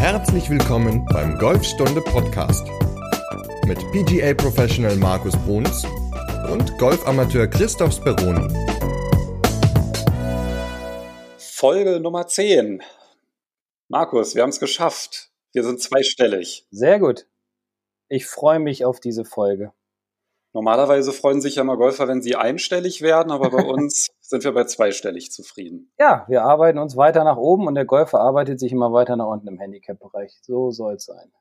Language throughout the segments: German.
Herzlich willkommen beim Golfstunde Podcast mit PGA Professional Markus Bruns und Golfamateur Christoph Speroni. Folge Nummer 10. Markus, wir haben es geschafft. Wir sind zweistellig. Sehr gut. Ich freue mich auf diese Folge. Normalerweise freuen sich ja mal Golfer, wenn sie einstellig werden, aber bei uns sind wir bei zweistellig zufrieden. Ja, wir arbeiten uns weiter nach oben und der Golfer arbeitet sich immer weiter nach unten im Handicap-Bereich. So soll es sein.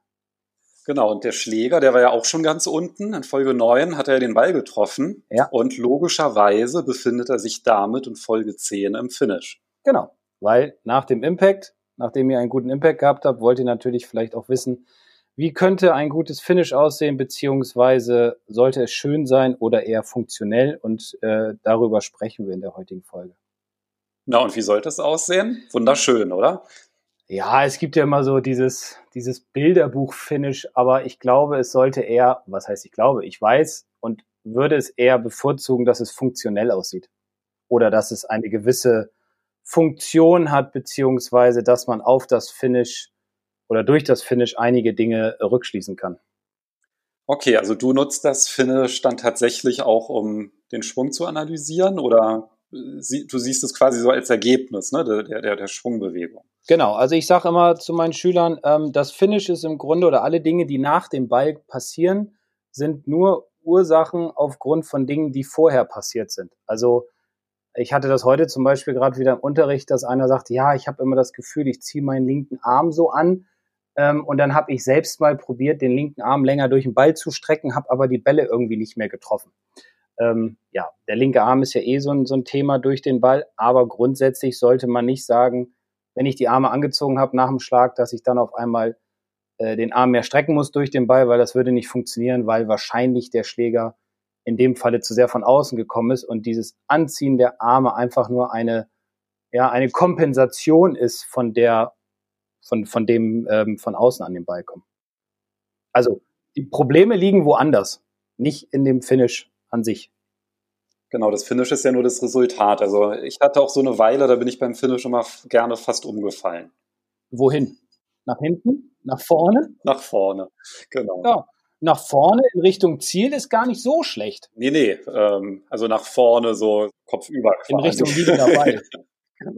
Genau, und der Schläger, der war ja auch schon ganz unten. In Folge 9 hat er den Ball getroffen. Ja. Und logischerweise befindet er sich damit in Folge 10 im Finish. Genau, weil nach dem Impact, nachdem ihr einen guten Impact gehabt habt, wollt ihr natürlich vielleicht auch wissen, wie könnte ein gutes Finish aussehen, beziehungsweise sollte es schön sein oder eher funktionell? Und äh, darüber sprechen wir in der heutigen Folge. Na, und wie sollte es aussehen? Wunderschön, oder? Ja, es gibt ja immer so dieses, dieses Bilderbuch-Finish, aber ich glaube, es sollte eher, was heißt ich glaube, ich weiß und würde es eher bevorzugen, dass es funktionell aussieht. Oder dass es eine gewisse Funktion hat, beziehungsweise dass man auf das Finish oder durch das Finish einige Dinge rückschließen kann. Okay, also du nutzt das Finish dann tatsächlich auch, um den Schwung zu analysieren oder du siehst es quasi so als Ergebnis ne, der, der, der Schwungbewegung? Genau, also ich sage immer zu meinen Schülern, ähm, das Finish ist im Grunde oder alle Dinge, die nach dem Ball passieren, sind nur Ursachen aufgrund von Dingen, die vorher passiert sind. Also ich hatte das heute zum Beispiel gerade wieder im Unterricht, dass einer sagt, ja, ich habe immer das Gefühl, ich ziehe meinen linken Arm so an ähm, und dann habe ich selbst mal probiert, den linken Arm länger durch den Ball zu strecken, habe aber die Bälle irgendwie nicht mehr getroffen. Ähm, ja, der linke Arm ist ja eh so ein, so ein Thema durch den Ball, aber grundsätzlich sollte man nicht sagen, wenn ich die Arme angezogen habe nach dem Schlag, dass ich dann auf einmal äh, den Arm mehr strecken muss durch den Ball, weil das würde nicht funktionieren, weil wahrscheinlich der Schläger in dem Falle zu sehr von außen gekommen ist und dieses Anziehen der Arme einfach nur eine, ja, eine Kompensation ist von der von, von dem ähm, von außen an den Ball kommen. Also die Probleme liegen woanders, nicht in dem Finish an sich. Genau, das Finish ist ja nur das Resultat. Also ich hatte auch so eine Weile, da bin ich beim Finish immer gerne fast umgefallen. Wohin? Nach hinten? Nach vorne? Nach vorne, genau. Ja, nach vorne in Richtung Ziel ist gar nicht so schlecht. Nee, nee, ähm, also nach vorne so kopfüber. Quasi. In Richtung liegender Ball.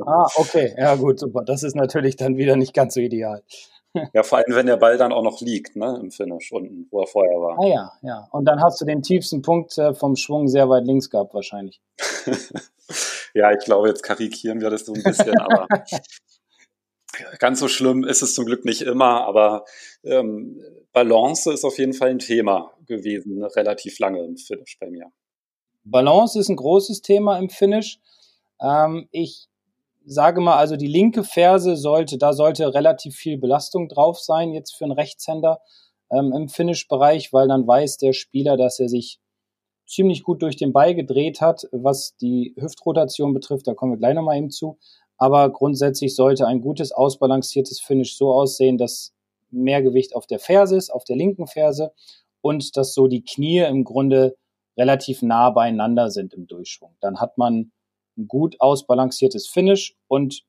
Ah, okay, ja gut, super. Das ist natürlich dann wieder nicht ganz so ideal. Ja, vor allem, wenn der Ball dann auch noch liegt, ne, im Finish unten, wo er vorher war. Ah ja, ja. Und dann hast du den tiefsten Punkt äh, vom Schwung sehr weit links gehabt, wahrscheinlich. ja, ich glaube, jetzt karikieren wir das so ein bisschen, aber ganz so schlimm ist es zum Glück nicht immer, aber ähm, Balance ist auf jeden Fall ein Thema gewesen, ne, relativ lange im Finish bei mir. Balance ist ein großes Thema im Finish. Ähm, ich sage mal, also die linke Ferse sollte, da sollte relativ viel Belastung drauf sein, jetzt für einen Rechtshänder ähm, im Finish-Bereich, weil dann weiß der Spieler, dass er sich ziemlich gut durch den Ball gedreht hat, was die Hüftrotation betrifft, da kommen wir gleich nochmal eben zu. Aber grundsätzlich sollte ein gutes, ausbalanciertes Finish so aussehen, dass mehr Gewicht auf der Ferse ist, auf der linken Ferse und dass so die Knie im Grunde relativ nah beieinander sind im Durchschwung. Dann hat man ein gut ausbalanciertes Finish und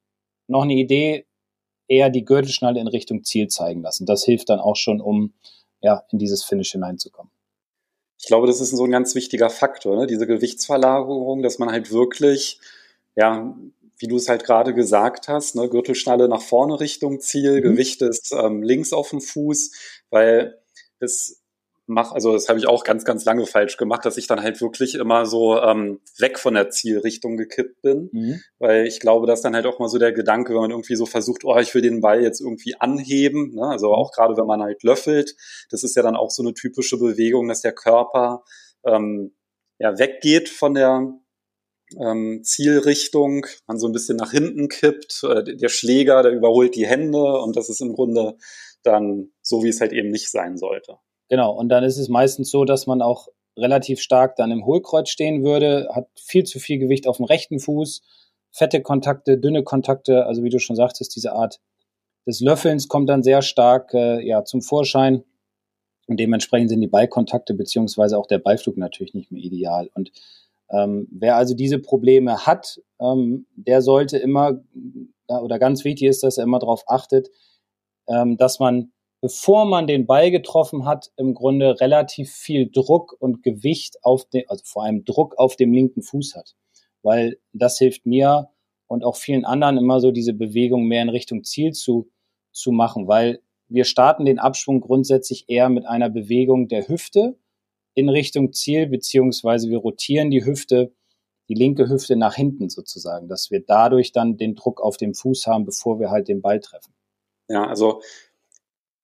noch eine Idee, eher die Gürtelschnalle in Richtung Ziel zeigen lassen. Das hilft dann auch schon, um ja, in dieses Finish hineinzukommen. Ich glaube, das ist so ein ganz wichtiger Faktor, ne? diese Gewichtsverlagerung, dass man halt wirklich, ja, wie du es halt gerade gesagt hast, ne, Gürtelschnalle nach vorne Richtung Ziel, mhm. Gewicht ist ähm, links auf dem Fuß, weil es mache, also das habe ich auch ganz, ganz lange falsch gemacht, dass ich dann halt wirklich immer so ähm, weg von der Zielrichtung gekippt bin. Mhm. Weil ich glaube, dass dann halt auch mal so der Gedanke, wenn man irgendwie so versucht, oh, ich will den Ball jetzt irgendwie anheben, ne? also auch gerade wenn man halt löffelt, das ist ja dann auch so eine typische Bewegung, dass der Körper ähm, ja weggeht von der ähm, Zielrichtung, man so ein bisschen nach hinten kippt, äh, der Schläger, der überholt die Hände und das ist im Grunde dann so, wie es halt eben nicht sein sollte. Genau, und dann ist es meistens so, dass man auch relativ stark dann im Hohlkreuz stehen würde, hat viel zu viel Gewicht auf dem rechten Fuß, fette Kontakte, dünne Kontakte, also wie du schon sagtest, diese Art des Löffelns kommt dann sehr stark äh, ja, zum Vorschein. Und dementsprechend sind die Ballkontakte beziehungsweise auch der Ballflug natürlich nicht mehr ideal. Und ähm, wer also diese Probleme hat, ähm, der sollte immer, oder ganz wichtig ist, dass er immer darauf achtet, ähm, dass man, bevor man den Ball getroffen hat, im Grunde relativ viel Druck und Gewicht auf den, also vor allem Druck auf dem linken Fuß hat. Weil das hilft mir und auch vielen anderen immer so diese Bewegung mehr in Richtung Ziel zu, zu machen, weil wir starten den Abschwung grundsätzlich eher mit einer Bewegung der Hüfte in Richtung Ziel, beziehungsweise wir rotieren die Hüfte, die linke Hüfte nach hinten sozusagen, dass wir dadurch dann den Druck auf dem Fuß haben, bevor wir halt den Ball treffen. Ja, also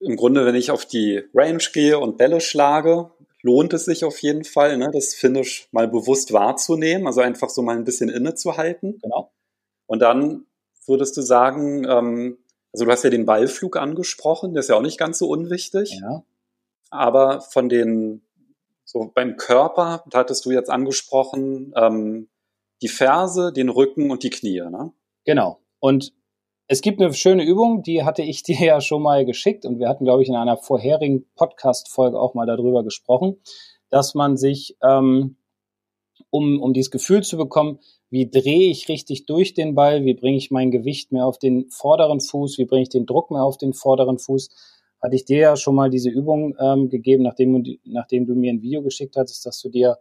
im Grunde, wenn ich auf die Range gehe und Bälle schlage, lohnt es sich auf jeden Fall, ne, das Finish mal bewusst wahrzunehmen, also einfach so mal ein bisschen innezuhalten. Genau. Und dann würdest du sagen, ähm, also du hast ja den Ballflug angesprochen, der ist ja auch nicht ganz so unwichtig. Ja. Aber von den, so beim Körper, hattest du jetzt angesprochen, ähm, die Ferse, den Rücken und die Knie, ne? Genau. Und es gibt eine schöne Übung, die hatte ich dir ja schon mal geschickt und wir hatten, glaube ich, in einer vorherigen Podcast-Folge auch mal darüber gesprochen, dass man sich, ähm, um, um dieses Gefühl zu bekommen, wie drehe ich richtig durch den Ball, wie bringe ich mein Gewicht mehr auf den vorderen Fuß, wie bringe ich den Druck mehr auf den vorderen Fuß. Hatte ich dir ja schon mal diese Übung ähm, gegeben, nachdem, nachdem du mir ein Video geschickt hattest, dass du dir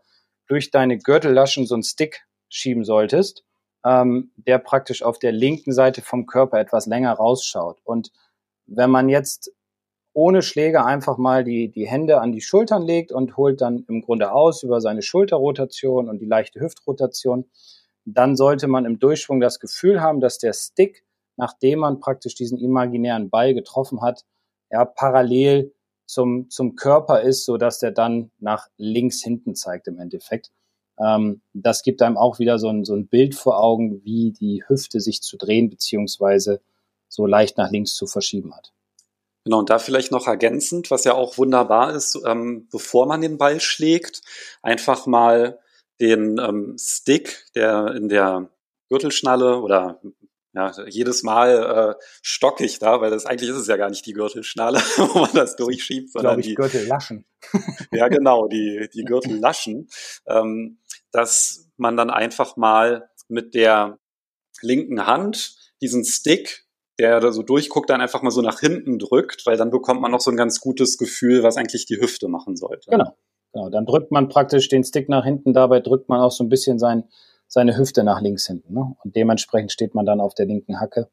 durch deine Gürtellaschen so einen Stick schieben solltest, ähm, der praktisch auf der linken Seite vom Körper etwas länger rausschaut. Und wenn man jetzt ohne Schläger einfach mal die, die Hände an die Schultern legt und holt dann im Grunde aus über seine Schulterrotation und die leichte Hüftrotation, dann sollte man im Durchschwung das Gefühl haben, dass der Stick, nachdem man praktisch diesen imaginären Ball getroffen hat, ja, parallel zum, zum Körper ist, so dass der dann nach links hinten zeigt im Endeffekt. Ähm, das gibt einem auch wieder so ein, so ein Bild vor Augen, wie die Hüfte sich zu drehen beziehungsweise so leicht nach links zu verschieben hat. Genau, und da vielleicht noch ergänzend, was ja auch wunderbar ist, ähm, bevor man den Ball schlägt, einfach mal den ähm, Stick, der in der Gürtelschnalle oder ja, jedes Mal äh, stocke ich da, weil das eigentlich ist es ja gar nicht die Gürtelschnalle, wo man das durchschiebt, sondern ich, die Gürtellaschen. ja, genau, die, die Gürtellaschen, ähm, dass man dann einfach mal mit der linken Hand diesen Stick, der da so durchguckt, dann einfach mal so nach hinten drückt, weil dann bekommt man noch so ein ganz gutes Gefühl, was eigentlich die Hüfte machen sollte. Genau. Genau, dann drückt man praktisch den Stick nach hinten, dabei drückt man auch so ein bisschen sein, seine Hüfte nach links hinten. Ne? Und dementsprechend steht man dann auf der linken Hacke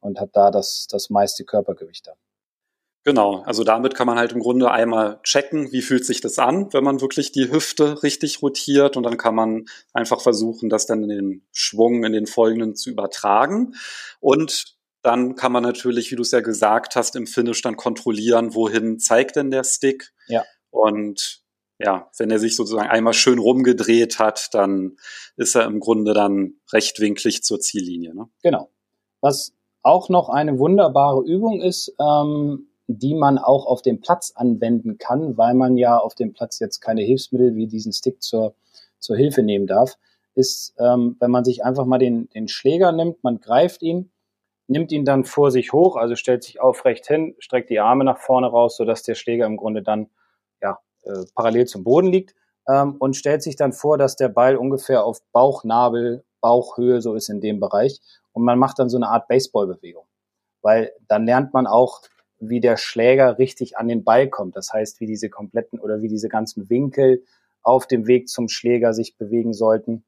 und hat da das, das meiste Körpergewicht dann. Genau, also damit kann man halt im Grunde einmal checken, wie fühlt sich das an, wenn man wirklich die Hüfte richtig rotiert und dann kann man einfach versuchen, das dann in den Schwung in den folgenden zu übertragen und dann kann man natürlich, wie du es ja gesagt hast, im Finish dann kontrollieren, wohin zeigt denn der Stick. Ja. Und ja, wenn er sich sozusagen einmal schön rumgedreht hat, dann ist er im Grunde dann rechtwinklig zur Ziellinie. Ne? Genau. Was auch noch eine wunderbare Übung ist, ähm, die man auch auf dem Platz anwenden kann, weil man ja auf dem Platz jetzt keine Hilfsmittel wie diesen Stick zur, zur Hilfe nehmen darf, ist, ähm, wenn man sich einfach mal den, den Schläger nimmt, man greift ihn, nimmt ihn dann vor sich hoch, also stellt sich aufrecht hin, streckt die Arme nach vorne raus, sodass der Schläger im Grunde dann ja, äh, parallel zum Boden liegt ähm, und stellt sich dann vor, dass der Ball ungefähr auf Bauchnabel, Bauchhöhe so ist in dem Bereich und man macht dann so eine Art Baseballbewegung, weil dann lernt man auch, wie der Schläger richtig an den Ball kommt. Das heißt, wie diese kompletten oder wie diese ganzen Winkel auf dem Weg zum Schläger sich bewegen sollten,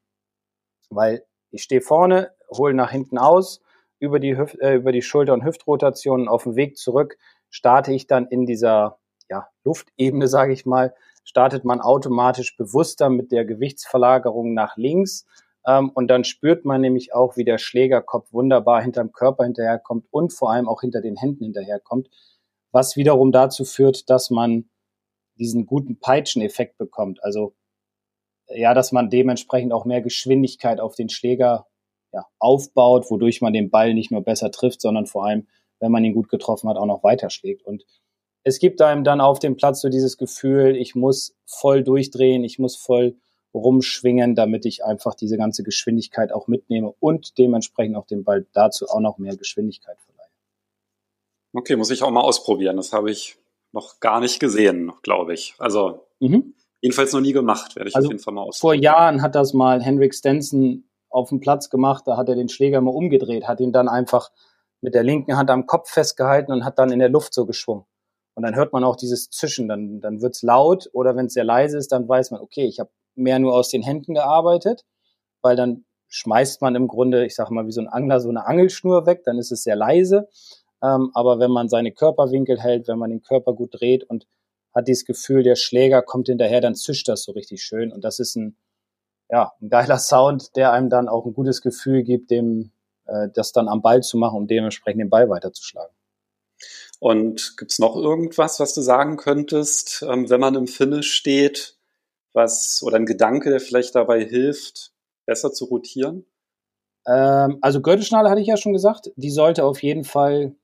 weil ich stehe vorne, hole nach hinten aus, über die, Hüft, äh, über die Schulter- und Hüftrotationen auf dem Weg zurück starte ich dann in dieser ja, Luftebene, sage ich mal, startet man automatisch bewusster mit der Gewichtsverlagerung nach links. Ähm, und dann spürt man nämlich auch, wie der Schlägerkopf wunderbar hinterm Körper hinterherkommt und vor allem auch hinter den Händen hinterherkommt, was wiederum dazu führt, dass man diesen guten Peitscheneffekt bekommt. Also ja, dass man dementsprechend auch mehr Geschwindigkeit auf den Schläger ja, aufbaut, wodurch man den Ball nicht nur besser trifft, sondern vor allem, wenn man ihn gut getroffen hat, auch noch weiterschlägt. Und es gibt einem dann auf dem Platz so dieses Gefühl, ich muss voll durchdrehen, ich muss voll rumschwingen, damit ich einfach diese ganze Geschwindigkeit auch mitnehme und dementsprechend auch dem Ball dazu auch noch mehr Geschwindigkeit verleihe. Okay, muss ich auch mal ausprobieren. Das habe ich noch gar nicht gesehen, glaube ich. Also mhm. jedenfalls noch nie gemacht, werde ich also auf jeden Fall mal ausprobieren. Vor Jahren hat das mal Henrik Stenson auf dem Platz gemacht, da hat er den Schläger mal umgedreht, hat ihn dann einfach mit der linken Hand am Kopf festgehalten und hat dann in der Luft so geschwungen. Und dann hört man auch dieses Zischen, dann, dann wird's laut oder wenn es sehr leise ist, dann weiß man, okay, ich habe mehr nur aus den Händen gearbeitet, weil dann schmeißt man im Grunde, ich sage mal, wie so ein Angler so eine Angelschnur weg, dann ist es sehr leise. Ähm, aber wenn man seine Körperwinkel hält, wenn man den Körper gut dreht und hat dieses Gefühl, der Schläger kommt hinterher, dann zischt das so richtig schön. Und das ist ein, ja, ein geiler Sound, der einem dann auch ein gutes Gefühl gibt, dem, äh, das dann am Ball zu machen, um dementsprechend den Ball weiterzuschlagen. Und gibt's noch irgendwas, was du sagen könntest, ähm, wenn man im Finish steht, was oder ein Gedanke, der vielleicht dabei hilft, besser zu rotieren? Ähm, also Gürtelschnalle hatte ich ja schon gesagt, die sollte auf jeden Fall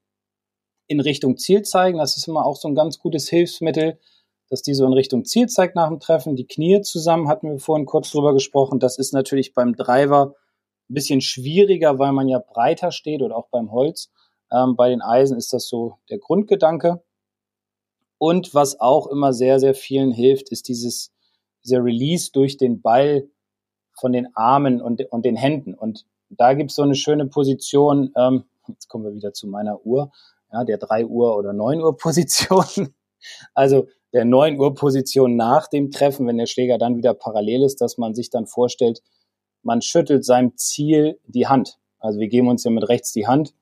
in Richtung Ziel zeigen. Das ist immer auch so ein ganz gutes Hilfsmittel, dass die so in Richtung Ziel zeigt nach dem Treffen. Die Knie zusammen hatten wir vorhin kurz drüber gesprochen. Das ist natürlich beim Driver ein bisschen schwieriger, weil man ja breiter steht oder auch beim Holz. Ähm, bei den Eisen ist das so der Grundgedanke. Und was auch immer sehr, sehr vielen hilft, ist dieses, dieser Release durch den Ball von den Armen und, und den Händen. Und da gibt's so eine schöne Position, ähm, jetzt kommen wir wieder zu meiner Uhr, ja, der 3 Uhr oder 9 Uhr Position. Also der 9 Uhr Position nach dem Treffen, wenn der Schläger dann wieder parallel ist, dass man sich dann vorstellt, man schüttelt seinem Ziel die Hand. Also wir geben uns ja mit rechts die Hand.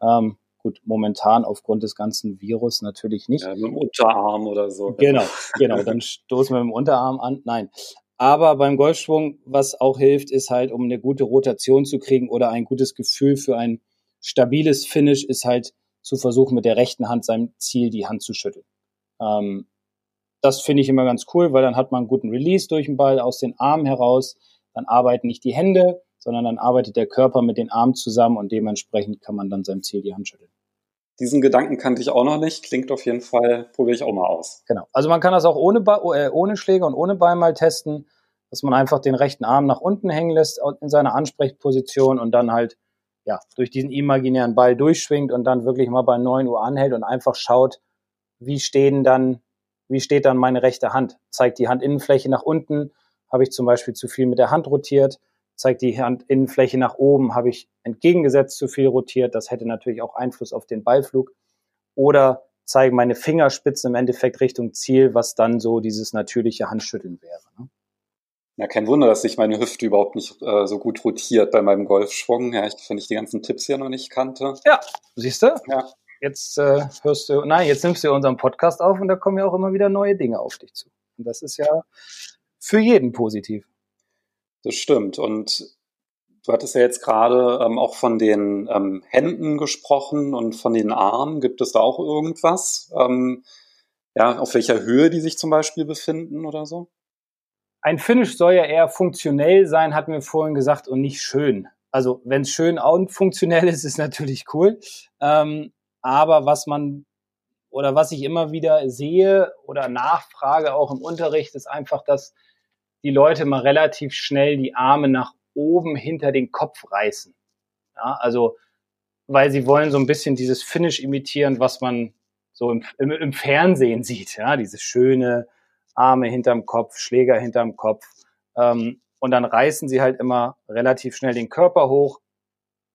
Ähm, gut, momentan aufgrund des ganzen Virus natürlich nicht. Ja, mit dem Unterarm oder so. Genau, genau. Dann stoßen wir mit dem Unterarm an. Nein. Aber beim Golfschwung, was auch hilft, ist halt, um eine gute Rotation zu kriegen oder ein gutes Gefühl für ein stabiles Finish, ist halt zu versuchen, mit der rechten Hand seinem Ziel die Hand zu schütteln. Ähm, das finde ich immer ganz cool, weil dann hat man einen guten Release durch den Ball aus den Armen heraus. Dann arbeiten nicht die Hände, sondern dann arbeitet der Körper mit den Armen zusammen und dementsprechend kann man dann seinem Ziel die Hand schütteln. Diesen Gedanken kannte ich auch noch nicht. Klingt auf jeden Fall, probiere ich auch mal aus. Genau. Also man kann das auch ohne, ba äh, ohne Schläger und ohne Ball mal testen, dass man einfach den rechten Arm nach unten hängen lässt in seiner Ansprechposition und dann halt ja, durch diesen imaginären Ball durchschwingt und dann wirklich mal bei 9 Uhr anhält und einfach schaut, wie stehen dann, wie steht dann meine rechte Hand? Zeigt die Handinnenfläche nach unten? Habe ich zum Beispiel zu viel mit der Hand rotiert? Zeigt die Handinnenfläche nach oben? Habe ich entgegengesetzt zu viel rotiert? Das hätte natürlich auch Einfluss auf den Ballflug. Oder zeigen meine Fingerspitzen im Endeffekt Richtung Ziel, was dann so dieses natürliche Handschütteln wäre. Ne? Ja, kein Wunder, dass sich meine Hüfte überhaupt nicht äh, so gut rotiert bei meinem Golfschwung. Ja, ich, wenn ich die ganzen Tipps hier noch nicht kannte. Ja, siehst du? Ja. Jetzt äh, hörst du, nein, jetzt nimmst du unseren Podcast auf und da kommen ja auch immer wieder neue Dinge auf dich zu. Und das ist ja für jeden positiv. Das stimmt. Und du hattest ja jetzt gerade ähm, auch von den ähm, Händen gesprochen und von den Armen. Gibt es da auch irgendwas? Ähm, ja, auf welcher Höhe die sich zum Beispiel befinden oder so? Ein Finish soll ja eher funktionell sein, hatten wir vorhin gesagt, und nicht schön. Also wenn es schön und funktionell ist, ist natürlich cool. Ähm, aber was man oder was ich immer wieder sehe oder nachfrage auch im Unterricht, ist einfach, dass die Leute mal relativ schnell die Arme nach oben hinter den Kopf reißen. Ja, also weil sie wollen so ein bisschen dieses Finish imitieren, was man so im, im, im Fernsehen sieht. Ja, dieses schöne, Arme hinterm Kopf, Schläger hinterm Kopf. Ähm, und dann reißen sie halt immer relativ schnell den Körper hoch,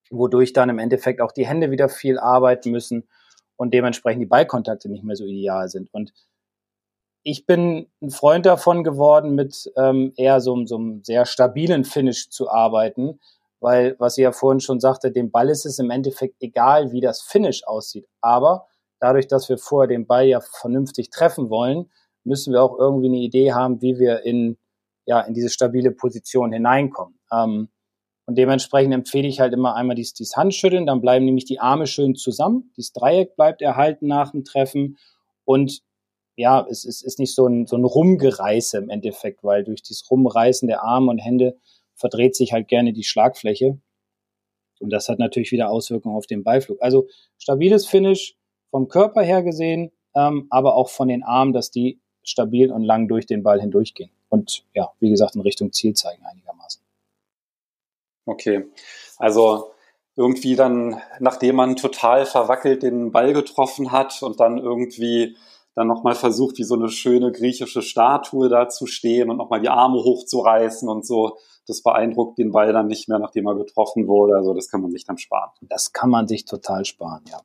wodurch dann im Endeffekt auch die Hände wieder viel arbeiten müssen und dementsprechend die Ballkontakte nicht mehr so ideal sind. Und ich bin ein Freund davon geworden, mit ähm, eher so, so einem sehr stabilen Finish zu arbeiten, weil, was ihr ja vorhin schon sagte, dem Ball ist es im Endeffekt egal, wie das Finish aussieht. Aber dadurch, dass wir vorher den Ball ja vernünftig treffen wollen, müssen wir auch irgendwie eine Idee haben, wie wir in, ja, in diese stabile Position hineinkommen. Ähm, und dementsprechend empfehle ich halt immer einmal dieses, dieses Handschütteln, dann bleiben nämlich die Arme schön zusammen, dieses Dreieck bleibt erhalten nach dem Treffen und ja, es ist, ist nicht so ein, so ein Rumgereiße im Endeffekt, weil durch dieses Rumreißen der Arme und Hände verdreht sich halt gerne die Schlagfläche. Und das hat natürlich wieder Auswirkungen auf den Beiflug. Also stabiles Finish vom Körper her gesehen, ähm, aber auch von den Armen, dass die stabil und lang durch den Ball hindurchgehen. Und ja, wie gesagt, in Richtung Ziel zeigen einigermaßen. Okay. Also irgendwie dann, nachdem man total verwackelt den Ball getroffen hat und dann irgendwie dann nochmal versucht, wie so eine schöne griechische Statue da zu stehen und nochmal die Arme hochzureißen und so, das beeindruckt den Ball dann nicht mehr, nachdem er getroffen wurde. Also das kann man sich dann sparen. Das kann man sich total sparen, ja.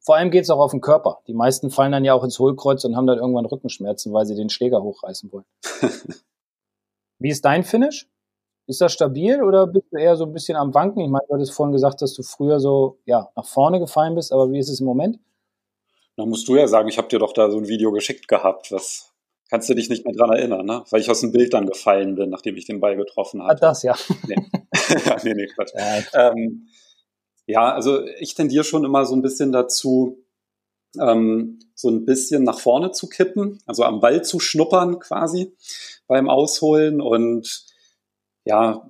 Vor allem geht es auch auf den Körper. Die meisten fallen dann ja auch ins Hohlkreuz und haben dann irgendwann Rückenschmerzen, weil sie den Schläger hochreißen wollen. Wie ist dein Finish? Ist das stabil oder bist du eher so ein bisschen am Wanken? Ich meine, du hattest vorhin gesagt, dass du früher so ja, nach vorne gefallen bist, aber wie ist es im Moment? Dann musst du ja sagen, ich habe dir doch da so ein Video geschickt gehabt. Was kannst du dich nicht mehr dran erinnern, ne? Weil ich aus dem Bild dann gefallen bin, nachdem ich den Ball getroffen habe. Ah, das ja. Nee, nee, nee Quatsch. Ja. Ähm, ja, also ich tendiere schon immer so ein bisschen dazu, ähm, so ein bisschen nach vorne zu kippen, also am Ball zu schnuppern quasi beim Ausholen und ja,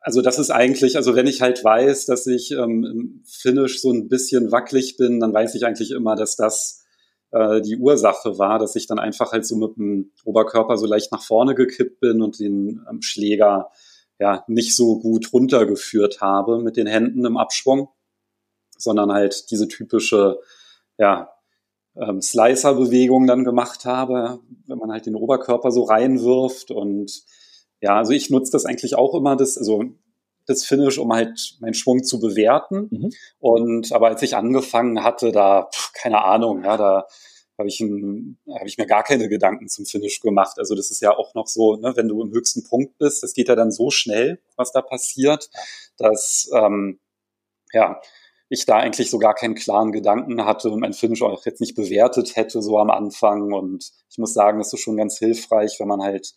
also das ist eigentlich, also wenn ich halt weiß, dass ich ähm, im Finish so ein bisschen wackelig bin, dann weiß ich eigentlich immer, dass das äh, die Ursache war, dass ich dann einfach halt so mit dem Oberkörper so leicht nach vorne gekippt bin und den ähm, Schläger ja nicht so gut runtergeführt habe mit den Händen im Abschwung, sondern halt diese typische ja, ähm, Slicer-Bewegung dann gemacht habe, wenn man halt den Oberkörper so reinwirft und ja, also ich nutze das eigentlich auch immer, das, also das Finish, um halt meinen Schwung zu bewerten. Mhm. Und aber als ich angefangen hatte, da, pf, keine Ahnung, ja, da habe ich, ein, hab ich mir gar keine Gedanken zum Finish gemacht. Also das ist ja auch noch so, ne, wenn du im höchsten Punkt bist, das geht ja dann so schnell, was da passiert, dass ähm, ja, ich da eigentlich so gar keinen klaren Gedanken hatte und mein Finish auch jetzt nicht bewertet hätte so am Anfang. Und ich muss sagen, das ist schon ganz hilfreich, wenn man halt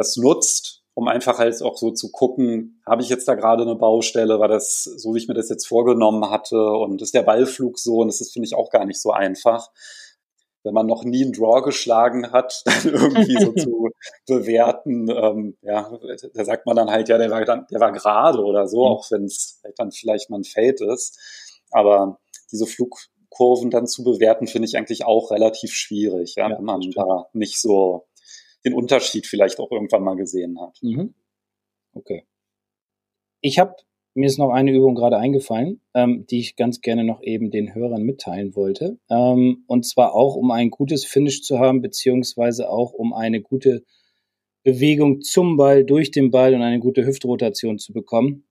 das nutzt, um einfach halt auch so zu gucken, habe ich jetzt da gerade eine Baustelle, war das so, wie ich mir das jetzt vorgenommen hatte und ist der Ballflug so und das ist, finde ich, auch gar nicht so einfach. Wenn man noch nie einen Draw geschlagen hat, dann irgendwie so zu bewerten, ähm, ja, da sagt man dann halt, ja, der war, dann, der war gerade oder so, mhm. auch wenn es halt dann vielleicht mal ein Fade ist. Aber diese Flugkurven dann zu bewerten, finde ich eigentlich auch relativ schwierig, ja, ja wenn man da nicht so den Unterschied vielleicht auch irgendwann mal gesehen hat. Mhm. Okay. Ich habe mir ist noch eine Übung gerade eingefallen, ähm, die ich ganz gerne noch eben den Hörern mitteilen wollte. Ähm, und zwar auch, um ein gutes Finish zu haben, beziehungsweise auch um eine gute Bewegung zum Ball, durch den Ball und eine gute Hüftrotation zu bekommen,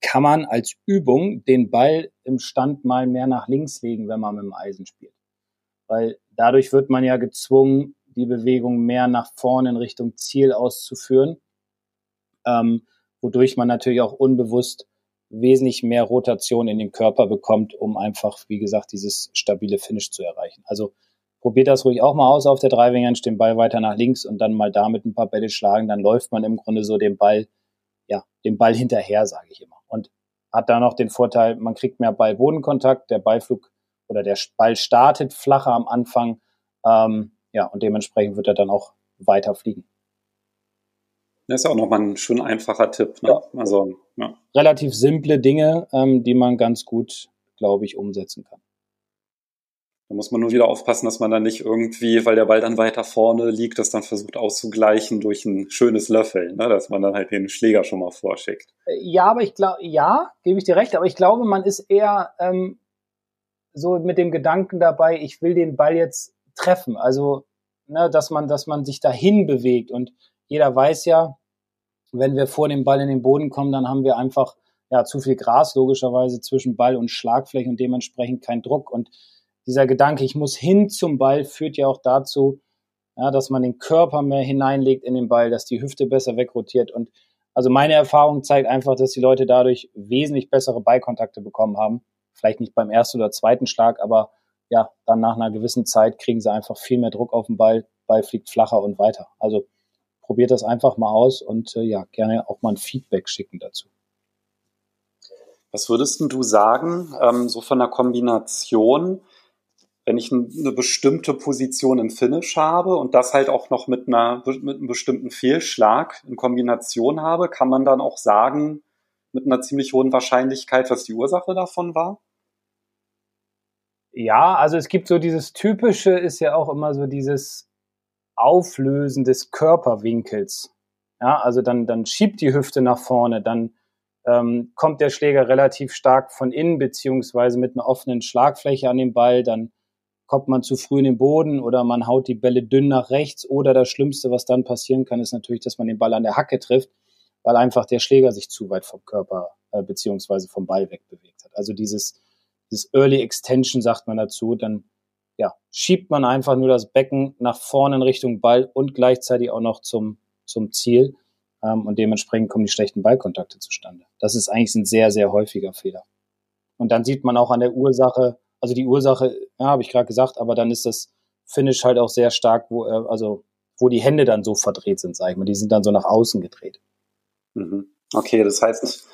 kann man als Übung den Ball im Stand mal mehr nach links legen, wenn man mit dem Eisen spielt. Weil dadurch wird man ja gezwungen, die Bewegung mehr nach vorne in Richtung Ziel auszuführen, ähm, wodurch man natürlich auch unbewusst wesentlich mehr Rotation in den Körper bekommt, um einfach, wie gesagt, dieses stabile Finish zu erreichen. Also probiert das ruhig auch mal aus auf der Driving den Ball weiter nach links und dann mal damit ein paar Bälle schlagen, dann läuft man im Grunde so den Ball, ja, den Ball hinterher, sage ich immer. Und hat da noch den Vorteil, man kriegt mehr Ball-Bodenkontakt, der Ballflug oder der Ball startet flacher am Anfang. Ähm, ja, und dementsprechend wird er dann auch weiter fliegen. Das ist auch nochmal ein schön einfacher Tipp. Ne? Ja. Also, ja. Relativ simple Dinge, ähm, die man ganz gut, glaube ich, umsetzen kann. Da muss man nur wieder aufpassen, dass man dann nicht irgendwie, weil der Ball dann weiter vorne liegt, das dann versucht auszugleichen durch ein schönes Löffeln, ne? dass man dann halt den Schläger schon mal vorschickt. Ja, aber ich glaube, ja, gebe ich dir recht, aber ich glaube, man ist eher ähm, so mit dem Gedanken dabei, ich will den Ball jetzt treffen. Also, ne, dass man, dass man sich dahin bewegt. Und jeder weiß ja, wenn wir vor dem Ball in den Boden kommen, dann haben wir einfach ja zu viel Gras logischerweise zwischen Ball und Schlagfläche und dementsprechend kein Druck. Und dieser Gedanke, ich muss hin zum Ball, führt ja auch dazu, ja, dass man den Körper mehr hineinlegt in den Ball, dass die Hüfte besser wegrotiert. Und also meine Erfahrung zeigt einfach, dass die Leute dadurch wesentlich bessere Ballkontakte bekommen haben. Vielleicht nicht beim ersten oder zweiten Schlag, aber ja, dann nach einer gewissen Zeit kriegen sie einfach viel mehr Druck auf den Ball, Ball fliegt flacher und weiter. Also probiert das einfach mal aus und äh, ja, gerne auch mal ein Feedback schicken dazu. Was würdest du sagen, ähm, so von der Kombination, wenn ich eine bestimmte Position im Finish habe und das halt auch noch mit, einer, mit einem bestimmten Fehlschlag in Kombination habe, kann man dann auch sagen, mit einer ziemlich hohen Wahrscheinlichkeit, was die Ursache davon war? Ja, also es gibt so dieses typische, ist ja auch immer so dieses Auflösen des Körperwinkels. Ja, also dann, dann schiebt die Hüfte nach vorne, dann ähm, kommt der Schläger relativ stark von innen, beziehungsweise mit einer offenen Schlagfläche an den Ball, dann kommt man zu früh in den Boden oder man haut die Bälle dünn nach rechts oder das Schlimmste, was dann passieren kann, ist natürlich, dass man den Ball an der Hacke trifft. weil einfach der Schläger sich zu weit vom Körper äh, beziehungsweise vom Ball wegbewegt hat. Also dieses, dieses Early Extension sagt man dazu, dann ja, schiebt man einfach nur das Becken nach vorne in Richtung Ball und gleichzeitig auch noch zum, zum Ziel. Ähm, und dementsprechend kommen die schlechten Ballkontakte zustande. Das ist eigentlich ein sehr, sehr häufiger Fehler. Und dann sieht man auch an der Ursache, also die Ursache, ja, habe ich gerade gesagt, aber dann ist das Finish halt auch sehr stark, wo, äh, also wo die Hände dann so verdreht sind, sag ich mal. Die sind dann so nach außen gedreht. Mhm. Okay, das heißt,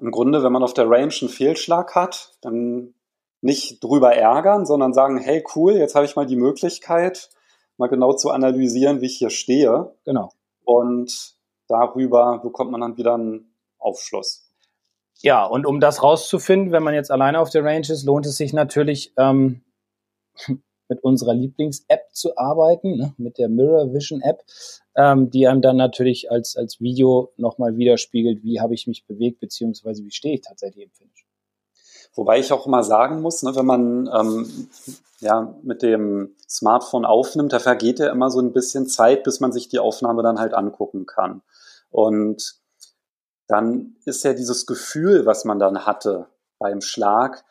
im Grunde, wenn man auf der Range einen Fehlschlag hat, dann nicht drüber ärgern, sondern sagen, hey cool, jetzt habe ich mal die Möglichkeit, mal genau zu analysieren, wie ich hier stehe. Genau. Und darüber bekommt man dann wieder einen Aufschluss. Ja, und um das rauszufinden, wenn man jetzt alleine auf der Range ist, lohnt es sich natürlich, ähm, mit unserer Lieblings-App zu arbeiten, ne, mit der Mirror Vision App, ähm, die einem dann natürlich als, als Video nochmal widerspiegelt, wie habe ich mich bewegt, beziehungsweise wie stehe ich tatsächlich im Finish. Wobei ich auch immer sagen muss, ne, wenn man ähm, ja, mit dem Smartphone aufnimmt, da vergeht ja immer so ein bisschen Zeit, bis man sich die Aufnahme dann halt angucken kann. Und dann ist ja dieses Gefühl, was man dann hatte beim Schlag,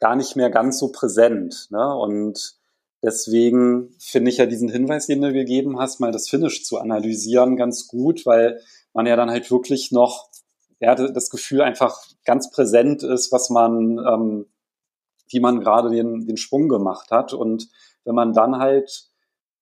gar nicht mehr ganz so präsent. Ne? Und deswegen finde ich ja diesen Hinweis, den du gegeben hast, mal das Finish zu analysieren, ganz gut, weil man ja dann halt wirklich noch ja, das Gefühl einfach ganz präsent ist, was man, ähm, wie man gerade den, den Sprung gemacht hat. Und wenn man dann halt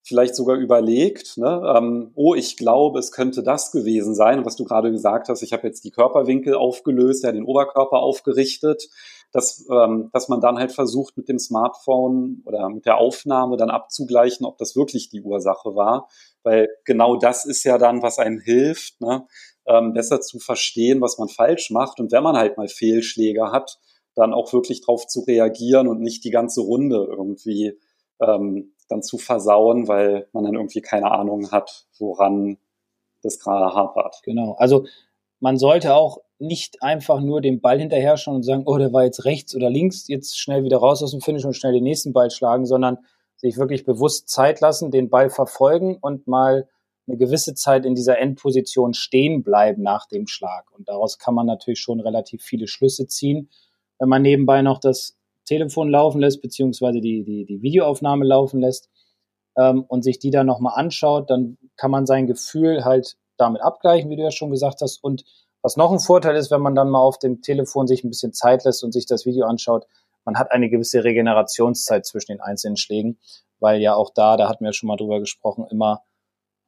vielleicht sogar überlegt, ne, ähm, oh, ich glaube, es könnte das gewesen sein, was du gerade gesagt hast, ich habe jetzt die Körperwinkel aufgelöst, ja, den Oberkörper aufgerichtet, dass, ähm, dass man dann halt versucht, mit dem Smartphone oder mit der Aufnahme dann abzugleichen, ob das wirklich die Ursache war. Weil genau das ist ja dann, was einem hilft, ne? ähm, besser zu verstehen, was man falsch macht. Und wenn man halt mal Fehlschläge hat, dann auch wirklich drauf zu reagieren und nicht die ganze Runde irgendwie ähm, dann zu versauen, weil man dann irgendwie keine Ahnung hat, woran das gerade hapert. Genau. Also man sollte auch nicht einfach nur den Ball hinterher schauen und sagen, oh, der war jetzt rechts oder links, jetzt schnell wieder raus aus dem Finish und schnell den nächsten Ball schlagen, sondern sich wirklich bewusst Zeit lassen, den Ball verfolgen und mal eine gewisse Zeit in dieser Endposition stehen bleiben nach dem Schlag. Und daraus kann man natürlich schon relativ viele Schlüsse ziehen. Wenn man nebenbei noch das Telefon laufen lässt, beziehungsweise die, die, die Videoaufnahme laufen lässt ähm, und sich die dann nochmal anschaut, dann kann man sein Gefühl halt damit abgleichen, wie du ja schon gesagt hast. Und was noch ein Vorteil ist, wenn man dann mal auf dem Telefon sich ein bisschen Zeit lässt und sich das Video anschaut, man hat eine gewisse Regenerationszeit zwischen den einzelnen Schlägen, weil ja auch da, da hatten wir schon mal drüber gesprochen, immer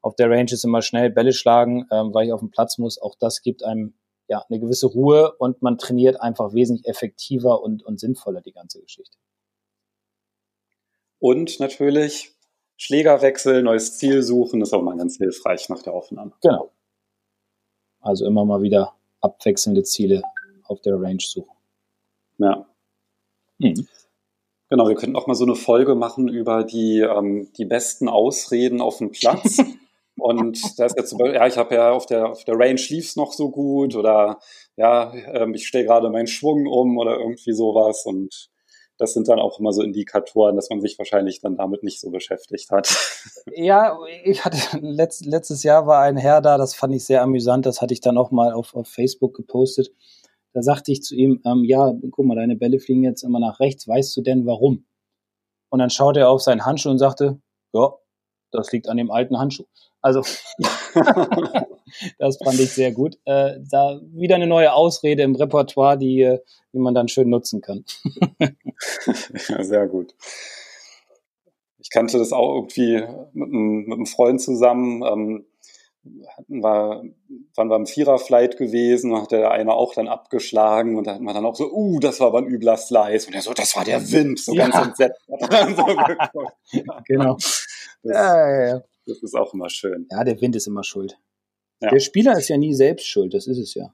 auf der Range ist immer schnell Bälle schlagen, ähm, weil ich auf den Platz muss. Auch das gibt einem ja eine gewisse Ruhe und man trainiert einfach wesentlich effektiver und, und sinnvoller die ganze Geschichte. Und natürlich Schlägerwechsel, neues Ziel suchen, ist auch mal ganz hilfreich nach der Aufnahme. Genau. Also immer mal wieder abwechselnde Ziele auf der Range suchen. Ja. Mhm. Genau, wir könnten auch mal so eine Folge machen über die, ähm, die besten Ausreden auf dem Platz. Und da ist jetzt, ja, ich habe ja auf der, auf der Range lief's noch so gut oder ja, ähm, ich stelle gerade meinen Schwung um oder irgendwie sowas. Und das sind dann auch immer so Indikatoren, dass man sich wahrscheinlich dann damit nicht so beschäftigt hat. Ja, ich hatte letzt, letztes Jahr war ein Herr da, das fand ich sehr amüsant, das hatte ich dann auch mal auf, auf Facebook gepostet. Da sagte ich zu ihm, ähm, ja, guck mal, deine Bälle fliegen jetzt immer nach rechts, weißt du denn warum? Und dann schaute er auf seinen Handschuh und sagte, ja, das liegt an dem alten Handschuh. Also, das fand ich sehr gut. Äh, da wieder eine neue Ausrede im Repertoire, die, äh, die man dann schön nutzen kann. ja, sehr gut. Ich kannte das auch irgendwie mit einem, mit einem Freund zusammen. Ähm, hatten wir, waren wir im Viererflight gewesen, hat der eine auch dann abgeschlagen und da hatten wir dann auch so, uh, das war aber ein übler Slice und er so, das war der Wind, so ja. ganz entsetzt. so genau. Das, ja, ja, ja. das ist auch immer schön. Ja, der Wind ist immer schuld. Ja. Der Spieler ist ja nie selbst schuld, das ist es ja.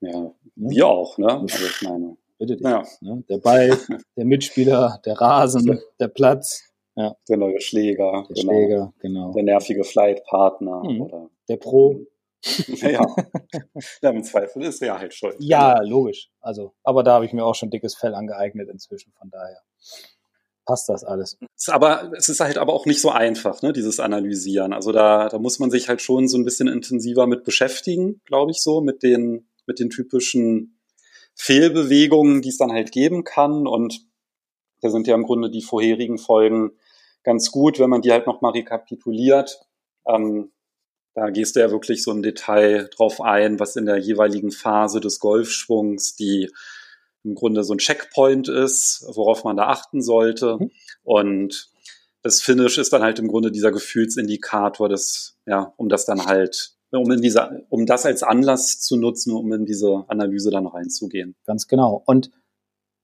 Ja, wir auch, ne? Also ich meine. Bitte dich. Ja. Ne? Der Ball, der Mitspieler, der Rasen, der Platz. Ja. Der neue Schläger. Der genau. Schläger, genau. Der nervige Flightpartner. Mhm. Oder der Pro. ja. ja, im Zweifel ist er halt schuld. Ja, logisch. Also, aber da habe ich mir auch schon dickes Fell angeeignet inzwischen, von daher passt das alles. Aber es ist halt aber auch nicht so einfach, ne, dieses Analysieren. Also da, da muss man sich halt schon so ein bisschen intensiver mit beschäftigen, glaube ich so, mit den, mit den typischen Fehlbewegungen, die es dann halt geben kann. Und da sind ja im Grunde die vorherigen Folgen ganz gut, wenn man die halt nochmal rekapituliert. Ähm, da gehst du ja wirklich so im Detail drauf ein, was in der jeweiligen Phase des Golfschwungs die im Grunde so ein Checkpoint ist, worauf man da achten sollte. Mhm. Und das Finish ist dann halt im Grunde dieser Gefühlsindikator, das, ja, um das dann halt, um in dieser, um das als Anlass zu nutzen, um in diese Analyse dann reinzugehen. Ganz genau. Und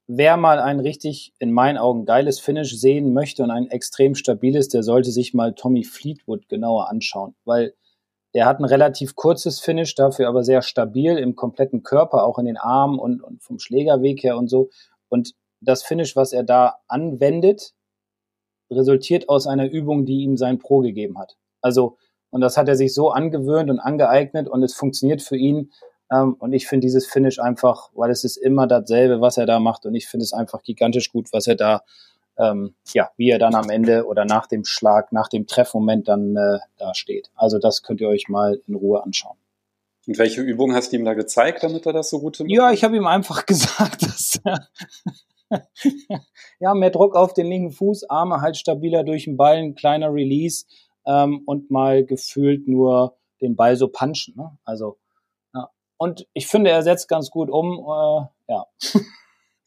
wer mal ein richtig, in meinen Augen, geiles Finish sehen möchte und ein extrem stabiles, der sollte sich mal Tommy Fleetwood genauer anschauen, weil der hat ein relativ kurzes Finish, dafür aber sehr stabil im kompletten Körper, auch in den Armen und, und vom Schlägerweg her und so. Und das Finish, was er da anwendet, resultiert aus einer Übung, die ihm sein Pro gegeben hat. Also, und das hat er sich so angewöhnt und angeeignet und es funktioniert für ihn. Ähm, und ich finde dieses Finish einfach, weil es ist immer dasselbe, was er da macht. Und ich finde es einfach gigantisch gut, was er da ähm, ja, wie er dann am Ende oder nach dem Schlag, nach dem Treffmoment dann äh, da steht. Also das könnt ihr euch mal in Ruhe anschauen. Und welche Übung hast du ihm da gezeigt, damit er das so gut hinbekommt? Ja, ich habe ihm einfach gesagt, dass ja, mehr Druck auf den linken Fuß, Arme halt stabiler durch den Ball, ein kleiner Release ähm, und mal gefühlt nur den Ball so punchen. Ne? Also ja. und ich finde, er setzt ganz gut um. Äh, ja.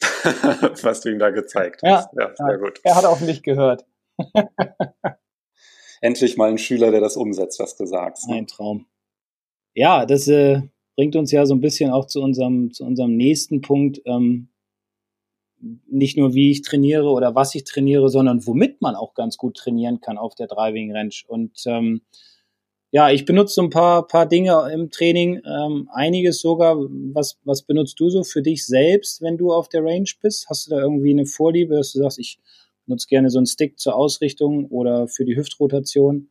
was du ihm da gezeigt hast. Ja, ja sehr gut. Er hat auch nicht gehört. Endlich mal ein Schüler, der das umsetzt, was du sagst. Ne? Ein Traum. Ja, das äh, bringt uns ja so ein bisschen auch zu unserem, zu unserem nächsten Punkt. Ähm, nicht nur wie ich trainiere oder was ich trainiere, sondern womit man auch ganz gut trainieren kann auf der Driving Range. Und ähm, ja, ich benutze so ein paar, paar Dinge im Training, ähm, einiges sogar. Was, was benutzt du so für dich selbst, wenn du auf der Range bist? Hast du da irgendwie eine Vorliebe, dass du sagst, ich benutze gerne so einen Stick zur Ausrichtung oder für die Hüftrotation?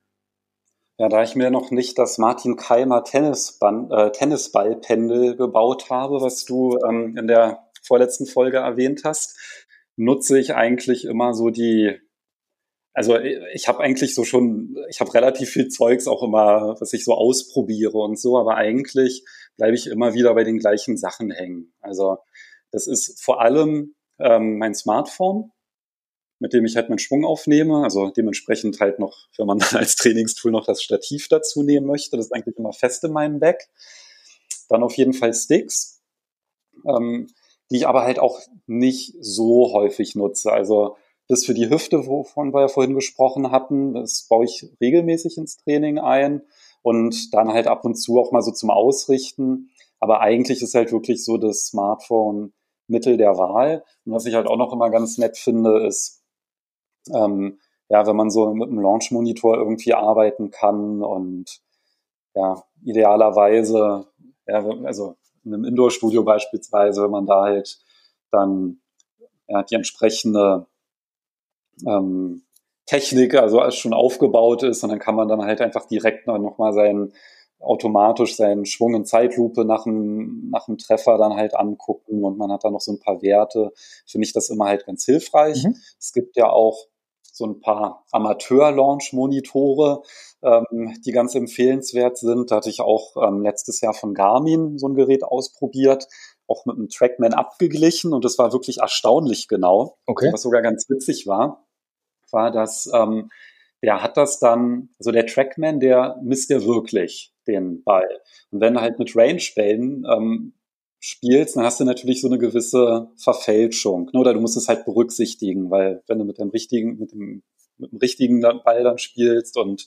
Ja, da ich mir noch nicht das Martin Keimer Tennisband, äh, Tennisballpendel gebaut habe, was du ähm, in der vorletzten Folge erwähnt hast, nutze ich eigentlich immer so die also ich habe eigentlich so schon, ich habe relativ viel Zeugs auch immer, was ich so ausprobiere und so, aber eigentlich bleibe ich immer wieder bei den gleichen Sachen hängen. Also das ist vor allem ähm, mein Smartphone, mit dem ich halt meinen Schwung aufnehme. Also dementsprechend halt noch, wenn man dann als Trainingstool noch das Stativ dazu nehmen möchte, das ist eigentlich immer fest in meinem Bag. Dann auf jeden Fall Sticks, ähm, die ich aber halt auch nicht so häufig nutze. Also das für die Hüfte, wovon wir ja vorhin gesprochen hatten, das baue ich regelmäßig ins Training ein und dann halt ab und zu auch mal so zum Ausrichten. Aber eigentlich ist halt wirklich so das Smartphone Mittel der Wahl. Und was ich halt auch noch immer ganz nett finde, ist, ähm, ja, wenn man so mit einem Launch-Monitor irgendwie arbeiten kann und ja, idealerweise, ja, also in einem Indoor-Studio beispielsweise, wenn man da halt dann ja, die entsprechende ähm, Technik, also als schon aufgebaut ist und dann kann man dann halt einfach direkt nochmal seinen automatisch seinen Schwung in Zeitlupe nach dem, nach dem Treffer dann halt angucken und man hat da noch so ein paar Werte. Finde ich das immer halt ganz hilfreich. Mhm. Es gibt ja auch so ein paar Amateur-Launch-Monitore, ähm, die ganz empfehlenswert sind. Da hatte ich auch ähm, letztes Jahr von Garmin so ein Gerät ausprobiert, auch mit einem Trackman abgeglichen und das war wirklich erstaunlich genau, okay. was sogar ganz witzig war war, dass ähm, der hat das dann, also der Trackman, der misst ja wirklich den Ball. Und wenn du halt mit Range-Bällen ähm, spielst, dann hast du natürlich so eine gewisse Verfälschung. Ne? Oder du musst es halt berücksichtigen, weil wenn du mit dem richtigen, mit dem, mit dem richtigen Ball dann spielst und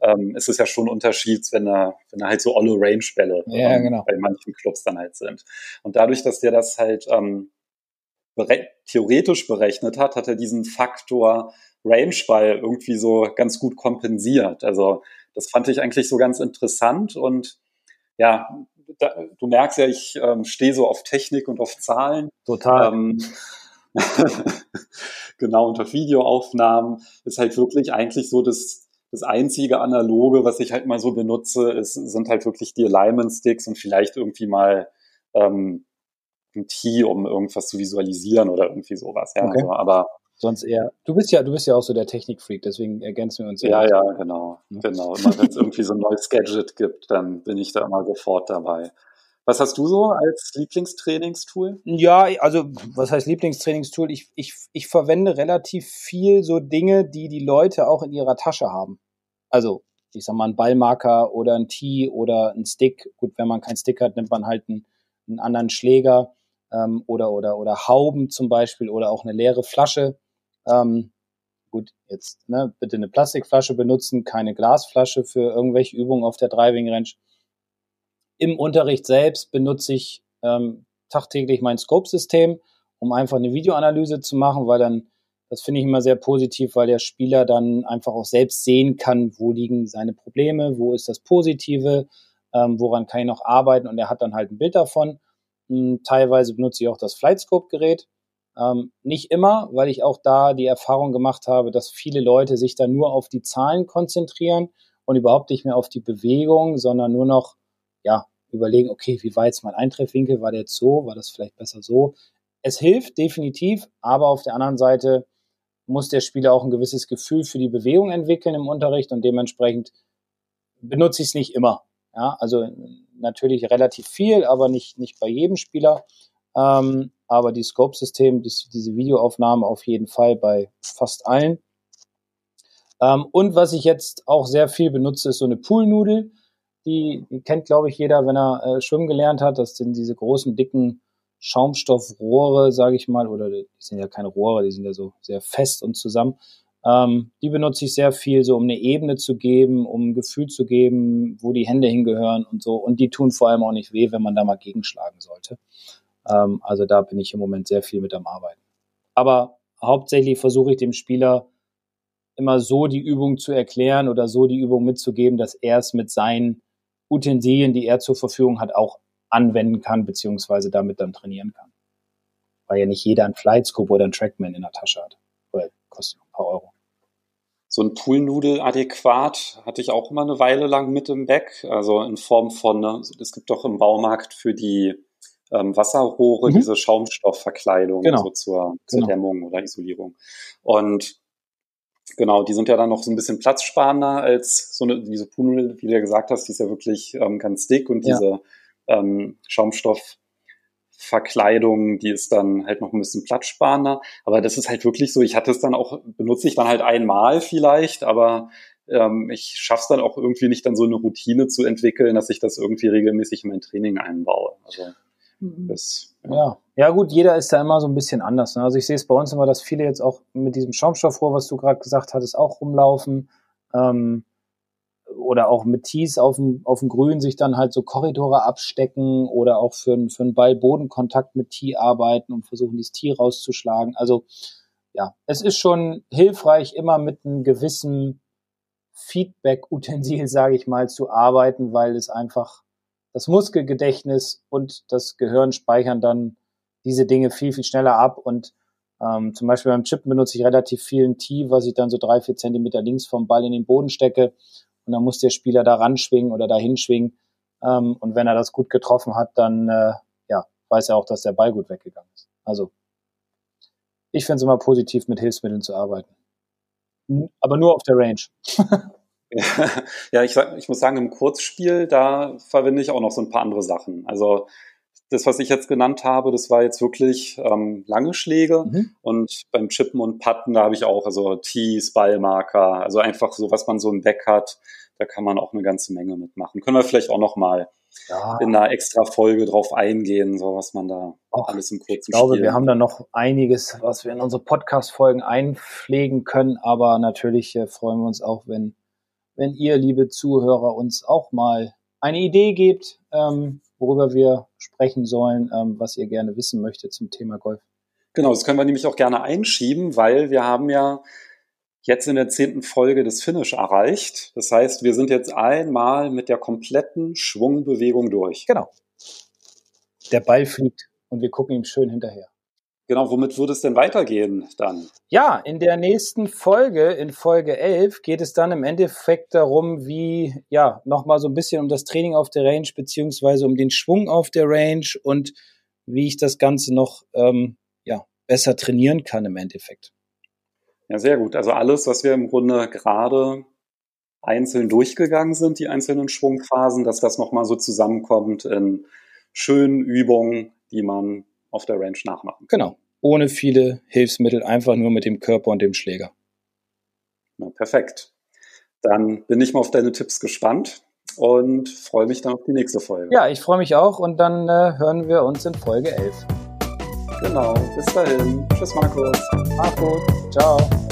ähm, ist es ja schon ein Unterschied, wenn da, wenn da halt so olle Range-Bälle ja, ähm, genau. bei manchen Clubs dann halt sind. Und dadurch, dass der das halt ähm, theoretisch berechnet hat, hat er diesen Faktor Range-Ball irgendwie so ganz gut kompensiert. Also das fand ich eigentlich so ganz interessant und ja, da, du merkst ja, ich ähm, stehe so auf Technik und auf Zahlen. Total. Ähm, genau, und auf Videoaufnahmen ist halt wirklich eigentlich so das, das einzige Analoge, was ich halt mal so benutze, ist, sind halt wirklich die Alignment Sticks und vielleicht irgendwie mal ähm, ein Tee, um irgendwas zu visualisieren oder irgendwie sowas. Ja, okay. also, aber sonst eher. Du bist ja, du bist ja auch so der Technikfreak, deswegen ergänzen wir uns. Ja, ja, genau, ja. genau. Immer wenn es irgendwie so ein neues Gadget gibt, dann bin ich da immer sofort dabei. Was hast du so als Lieblingstrainingstool? Ja, also was heißt Lieblingstrainingstool? Ich, ich, ich verwende relativ viel so Dinge, die die Leute auch in ihrer Tasche haben. Also ich sag mal ein Ballmarker oder ein Tee oder ein Stick. Gut, wenn man keinen Stick hat, nimmt man halt einen, einen anderen Schläger ähm, oder oder oder Hauben zum Beispiel oder auch eine leere Flasche. Ähm, gut, jetzt ne, bitte eine Plastikflasche benutzen, keine Glasflasche für irgendwelche Übungen auf der Driving Range. Im Unterricht selbst benutze ich ähm, tagtäglich mein Scope-System, um einfach eine Videoanalyse zu machen, weil dann, das finde ich immer sehr positiv, weil der Spieler dann einfach auch selbst sehen kann, wo liegen seine Probleme, wo ist das Positive, ähm, woran kann ich noch arbeiten und er hat dann halt ein Bild davon. Hm, teilweise benutze ich auch das Flightscope-Gerät. Ähm, nicht immer, weil ich auch da die Erfahrung gemacht habe, dass viele Leute sich dann nur auf die Zahlen konzentrieren und überhaupt nicht mehr auf die Bewegung, sondern nur noch ja, überlegen, okay, wie war jetzt mein Eintreffwinkel? War der jetzt so? War das vielleicht besser so? Es hilft definitiv, aber auf der anderen Seite muss der Spieler auch ein gewisses Gefühl für die Bewegung entwickeln im Unterricht und dementsprechend benutze ich es nicht immer. Ja, also natürlich relativ viel, aber nicht, nicht bei jedem Spieler. Ähm, aber die Scope-System, diese Videoaufnahme auf jeden Fall bei fast allen. Ähm, und was ich jetzt auch sehr viel benutze, ist so eine Poolnudel die, die kennt, glaube ich, jeder, wenn er äh, schwimmen gelernt hat. Das sind diese großen, dicken Schaumstoffrohre, sage ich mal, oder die sind ja keine Rohre, die sind ja so sehr fest und zusammen. Ähm, die benutze ich sehr viel, so um eine Ebene zu geben, um ein Gefühl zu geben, wo die Hände hingehören und so. Und die tun vor allem auch nicht weh, wenn man da mal gegenschlagen sollte. Ähm, also da bin ich im Moment sehr viel mit am Arbeiten. Aber hauptsächlich versuche ich dem Spieler immer so die Übung zu erklären oder so die Übung mitzugeben, dass er es mit seinen Utensilien, die er zur Verfügung hat, auch anwenden kann, beziehungsweise damit dann trainieren kann. Weil ja nicht jeder ein Flightscope oder ein Trackman in der Tasche hat. Kostet ein paar Euro. So ein Poolnudel adäquat hatte ich auch immer eine Weile lang mit im Back. Also in Form von, ne, es gibt doch im Baumarkt für die ähm, Wasserrohre mhm. diese Schaumstoffverkleidung genau. so zur, zur genau. Dämmung oder Isolierung. Und Genau, die sind ja dann noch so ein bisschen platzsparender als so eine, diese Punel, wie du ja gesagt hast, die ist ja wirklich ähm, ganz dick und ja. diese ähm, Schaumstoffverkleidung, die ist dann halt noch ein bisschen platzsparender. Aber das ist halt wirklich so, ich hatte es dann auch, benutze ich dann halt einmal vielleicht, aber ähm, ich schaffe es dann auch irgendwie nicht, dann so eine Routine zu entwickeln, dass ich das irgendwie regelmäßig in mein Training einbaue. Also Mhm. Das, ja. ja. ja, gut, jeder ist da immer so ein bisschen anders. Ne? Also ich sehe es bei uns immer, dass viele jetzt auch mit diesem Schaumstoffrohr, was du gerade gesagt hattest, auch rumlaufen. Ähm, oder auch mit Tees auf dem, auf dem Grün sich dann halt so Korridore abstecken oder auch für, für einen Ball Bodenkontakt mit Tee arbeiten und versuchen, dieses Tee rauszuschlagen. Also ja, es ist schon hilfreich, immer mit einem gewissen Feedback-Utensil, sage ich mal, zu arbeiten, weil es einfach das Muskelgedächtnis und das Gehirn speichern dann diese Dinge viel, viel schneller ab. Und ähm, zum Beispiel beim Chip benutze ich relativ viel ein Tee, was ich dann so drei, vier Zentimeter links vom Ball in den Boden stecke. Und dann muss der Spieler da ranschwingen oder da hinschwingen. Ähm, und wenn er das gut getroffen hat, dann äh, ja, weiß er auch, dass der Ball gut weggegangen ist. Also ich finde es immer positiv, mit Hilfsmitteln zu arbeiten. Aber nur auf der Range. ja, ich, ich muss sagen, im Kurzspiel, da verwende ich auch noch so ein paar andere Sachen. Also das, was ich jetzt genannt habe, das war jetzt wirklich ähm, lange Schläge. Mhm. Und beim Chippen und Putten, da habe ich auch also Tees, Ballmarker, also einfach so, was man so im Deck hat, da kann man auch eine ganze Menge mitmachen. Können wir vielleicht auch noch mal ja. in einer extra Folge drauf eingehen, so was man da Och, alles im kurzen Ich glaube, Spiel wir haben da noch einiges, was wir in unsere Podcast-Folgen einpflegen können, aber natürlich äh, freuen wir uns auch, wenn wenn ihr, liebe Zuhörer, uns auch mal eine Idee gebt, ähm, worüber wir sprechen sollen, ähm, was ihr gerne wissen möchtet zum Thema Golf. Genau, das können wir nämlich auch gerne einschieben, weil wir haben ja jetzt in der zehnten Folge das Finish erreicht. Das heißt, wir sind jetzt einmal mit der kompletten Schwungbewegung durch. Genau. Der Ball fliegt und wir gucken ihm schön hinterher. Genau, womit würde es denn weitergehen dann? Ja, in der nächsten Folge, in Folge 11, geht es dann im Endeffekt darum, wie, ja, nochmal so ein bisschen um das Training auf der Range, beziehungsweise um den Schwung auf der Range und wie ich das Ganze noch, ähm, ja, besser trainieren kann im Endeffekt. Ja, sehr gut. Also alles, was wir im Grunde gerade einzeln durchgegangen sind, die einzelnen Schwungphasen, dass das nochmal so zusammenkommt in schönen Übungen, die man auf der Range nachmachen. Genau. Ohne viele Hilfsmittel, einfach nur mit dem Körper und dem Schläger. Na, perfekt. Dann bin ich mal auf deine Tipps gespannt und freue mich dann auf die nächste Folge. Ja, ich freue mich auch und dann äh, hören wir uns in Folge 11. Genau, bis dahin. Tschüss, Markus. Markus, ciao.